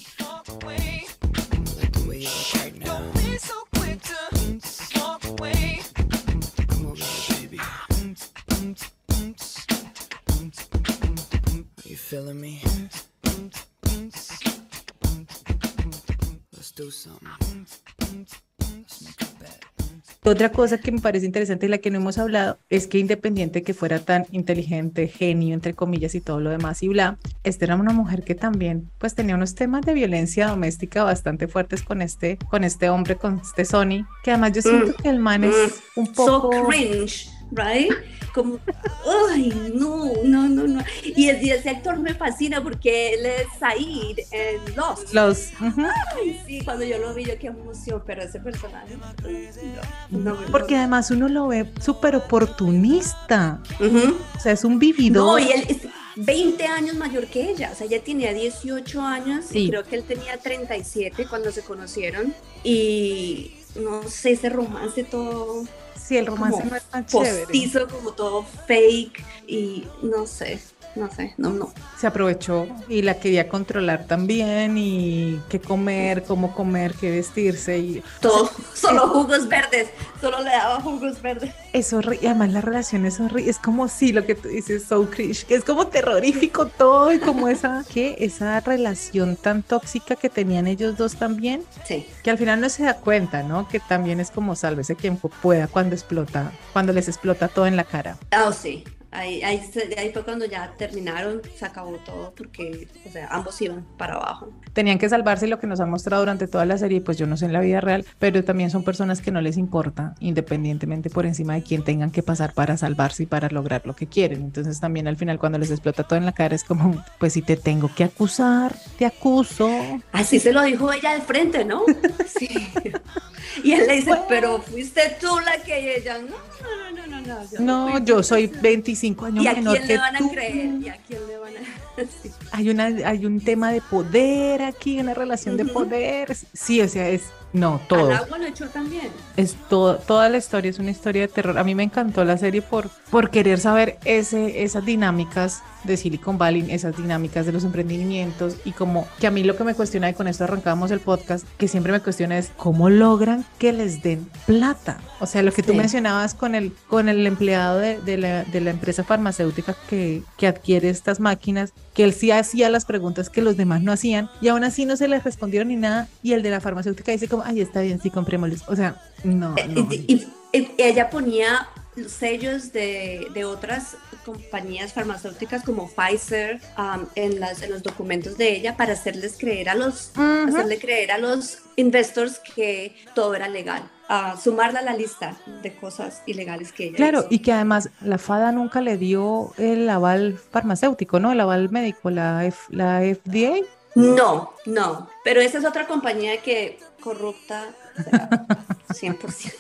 S1: Otra cosa que me parece interesante y la que no hemos hablado es que independiente de que fuera tan inteligente, genio, entre comillas y todo lo demás y bla, esta era una mujer que también pues tenía unos temas de violencia doméstica bastante fuertes con este, con este hombre, con este Sony, que además yo siento que el man es un
S7: So
S1: poco...
S7: cringe, right? Como, ay, no, no, no, no. Y, y ese actor me fascina porque él es Said en Lost.
S1: Los, ujú.
S7: Ay, sí, cuando yo lo vi, yo qué emoción, pero ese personaje. No, no, no.
S1: Porque además uno lo ve súper oportunista. O sea, es un vividor.
S7: No, y él es 20 años mayor que ella, o sea, ella tenía 18 años
S1: Sí.
S7: y creo que él tenía 37 cuando se conocieron y no sé, ese romance todo
S1: Sí, el romance
S7: como
S1: no es tan chévere.
S7: postizo, como todo fake y no sé. No sé, no, no.
S1: Se aprovechó y la quería controlar también y qué comer, cómo comer, qué vestirse y
S7: todo, solo jugos verdes, solo le daba jugos verdes.
S1: Es horrible, además la relación es horrible, es como sí, lo que tú dices, so Krish, es como terrorífico todo y como esa, que esa relación tan tóxica que tenían ellos dos también,
S7: Sí.
S1: que al final no se da cuenta, ¿no? Que también es como sálvese quien pueda cuando explota, cuando les explota todo en la cara.
S7: Ah, sí. Ahí, ahí, ahí fue cuando ya terminaron, se acabó todo porque, o sea, ambos iban para abajo.
S1: Tenían que salvarse lo que nos han mostrado durante toda la serie, pues yo no sé en la vida real, pero también son personas que no les importa, independientemente por encima de quién tengan que pasar para salvarse y para lograr lo que quieren. Entonces también al final cuando les explota todo en la cara es como, pues si te tengo que acusar, te acuso.
S7: Así se lo dijo ella de frente, ¿no? Sí. Y él le dice, pero fuiste tú la que ella, no, no, no, no, no. yo
S1: No,
S7: fui".
S1: yo soy 25 años
S7: ¿Y a
S1: menor
S7: quién
S1: que
S7: le van a
S1: tú.
S7: creer? ¿Y a quién le van a sí.
S1: Hay, una, hay un tema de poder aquí, una relación de poder. Sí, o sea, es, no, todo.
S7: Al agua lo echó también.
S1: es todo, toda la historia es una historia de terror. A mí me encantó la serie por, por querer saber ese, esas dinámicas de Silicon Valley, esas dinámicas de los emprendimientos y como que a mí lo que me cuestiona y con esto arrancamos el podcast, que siempre me cuestiona es cómo logran que les den plata. O sea, lo que tú mencionabas con el, con el empleado de, de la, de la empresa farmacéutica que, que adquiere estas máquinas, que él sí hacía las preguntas que los demás no hacían y aún así no se les respondieron ni nada y el de la farmacéutica dice como, ay, está bien, sí, comprémosles. O sea, no,
S7: Eh,
S1: no.
S7: Y, y- y ella ponía los sellos de, de otras compañías farmacéuticas como Pfizer um, en, las, en los documentos de ella para hacerles creer a los,
S1: Ujú.
S7: hacerle creer a los investors que todo era legal. sumarla a la lista de cosas ilegales que ella
S1: Claro,
S7: hizo.
S1: y que además la FADA nunca le dio el aval farmacéutico, ¿no? El aval médico, la, F- la FDA.
S7: No, no, pero esa es otra compañía que corrupta, o sea, 100%.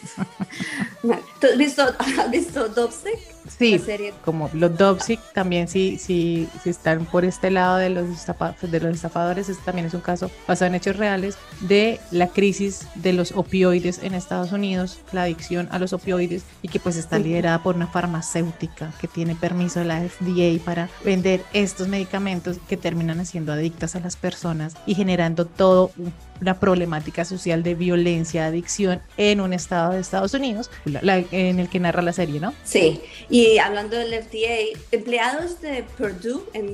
S7: No. ¿Tú has visto, has visto Dubstep?
S1: Sí, como los Dopsic también sí, sí, sí están por este lado de los, de los estafadores, este también es un caso basado en hechos reales de la crisis de los opioides en Estados Unidos, la adicción a los opioides y que pues está liderada por una farmacéutica que tiene permiso de la FDA para vender estos medicamentos que terminan haciendo adictas a las personas y generando todo un- una problemática social de violencia, adicción en un estado de Estados Unidos, la- en el que narra la serie, ¿no?
S7: Sí, y hablando del FDA, empleados de Purdue en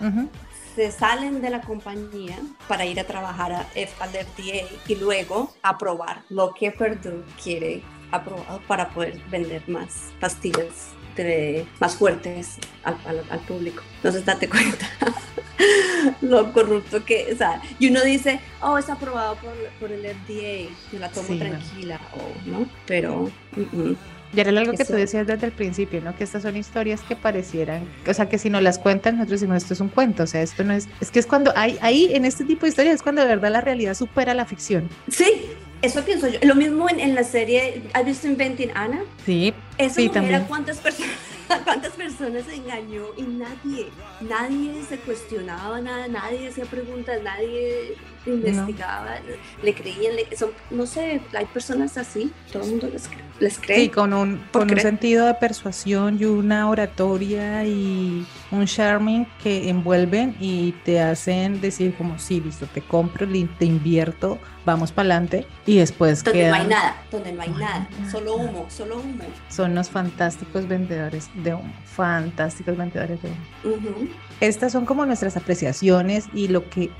S1: Ujú.
S7: se salen de la compañía para ir a trabajar a F- al FDA y luego aprobar lo que Purdue quiere aprobado para poder vender más pastillas de, más fuertes al, al- al público. Entonces date cuenta lo corrupto que, o sea, y uno dice, oh, es aprobado por, por el FDA, me la tomo
S1: Sí, no.
S7: tranquila, o no, pero... mm.
S1: Y era algo que
S7: Eso.
S1: tú decías desde el principio, ¿no? Que estas son historias que parecieran, o sea, que si no las cuentan, nosotros decimos, esto es un cuento, o sea, esto no es, es que es cuando, hay, ahí en este tipo de historias es cuando de verdad la realidad supera la ficción.
S7: Sí, eso pienso yo. Lo mismo en, en la serie, ¿has visto Inventing Anna?
S1: Sí,
S7: Esa
S1: Sí,
S7: mujer
S1: también.
S7: a cuántas personas, a cuántas personas engañó y nadie, nadie se cuestionaba nada, nadie hacía preguntas, nadie investigaba, le creían, le- son, no sé, hay personas así, todo el mundo les, cree- les cree.
S1: sí, con un,
S7: ¿Por
S1: con un sentido de persuasión y una oratoria y un charming que envuelven y te hacen decir como, sí, listo, te compro, te invierto, vamos para adelante y después
S7: donde no hay nada, donde no hay
S1: No
S7: nada, solo humo, solo humo.
S1: son los fantásticos vendedores de humo, fantásticos vendedores de humo. Estas son como nuestras apreciaciones y lo que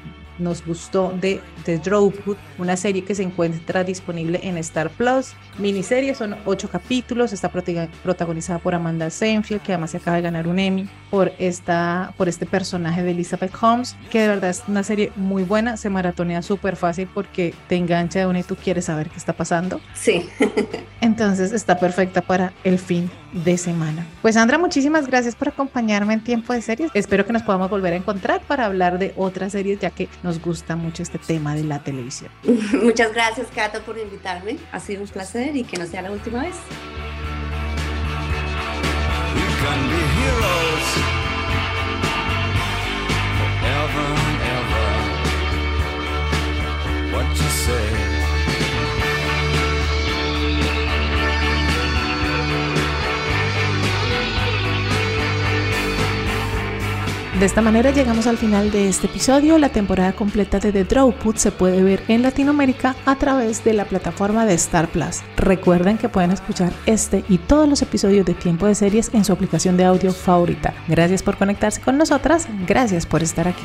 S1: nos gustó de The Dropwood, una serie que se encuentra disponible en Star Plus. Miniserie, son ocho capítulos, está protagonizada por Amanda Seinfeld, que además se acaba de ganar un Emmy por, esta, por este personaje de Elizabeth Holmes, que de verdad es una serie muy buena, se maratonea súper fácil porque te engancha de una y tú quieres saber qué está pasando.
S7: Sí,
S1: Entonces está perfecta para el fin de semana. Pues Sandra, muchísimas gracias por acompañarme en Tiempo de Series. Espero que nos podamos volver a encontrar para hablar de otras series, ya que nos gusta mucho este tema de la televisión.
S7: muchas gracias Cata por invitarme, ha sido un placer y que no sea la última vez.
S8: We can be heroes forever and ever. What you say?
S1: De esta manera llegamos al final de este episodio. La temporada completa de The Drawput se puede ver en Latinoamérica a través de la plataforma de Star Plus. Recuerden que pueden escuchar este y todos los episodios de Tiempo de Series en su aplicación de audio favorita. Gracias por conectarse con nosotras, gracias por estar aquí.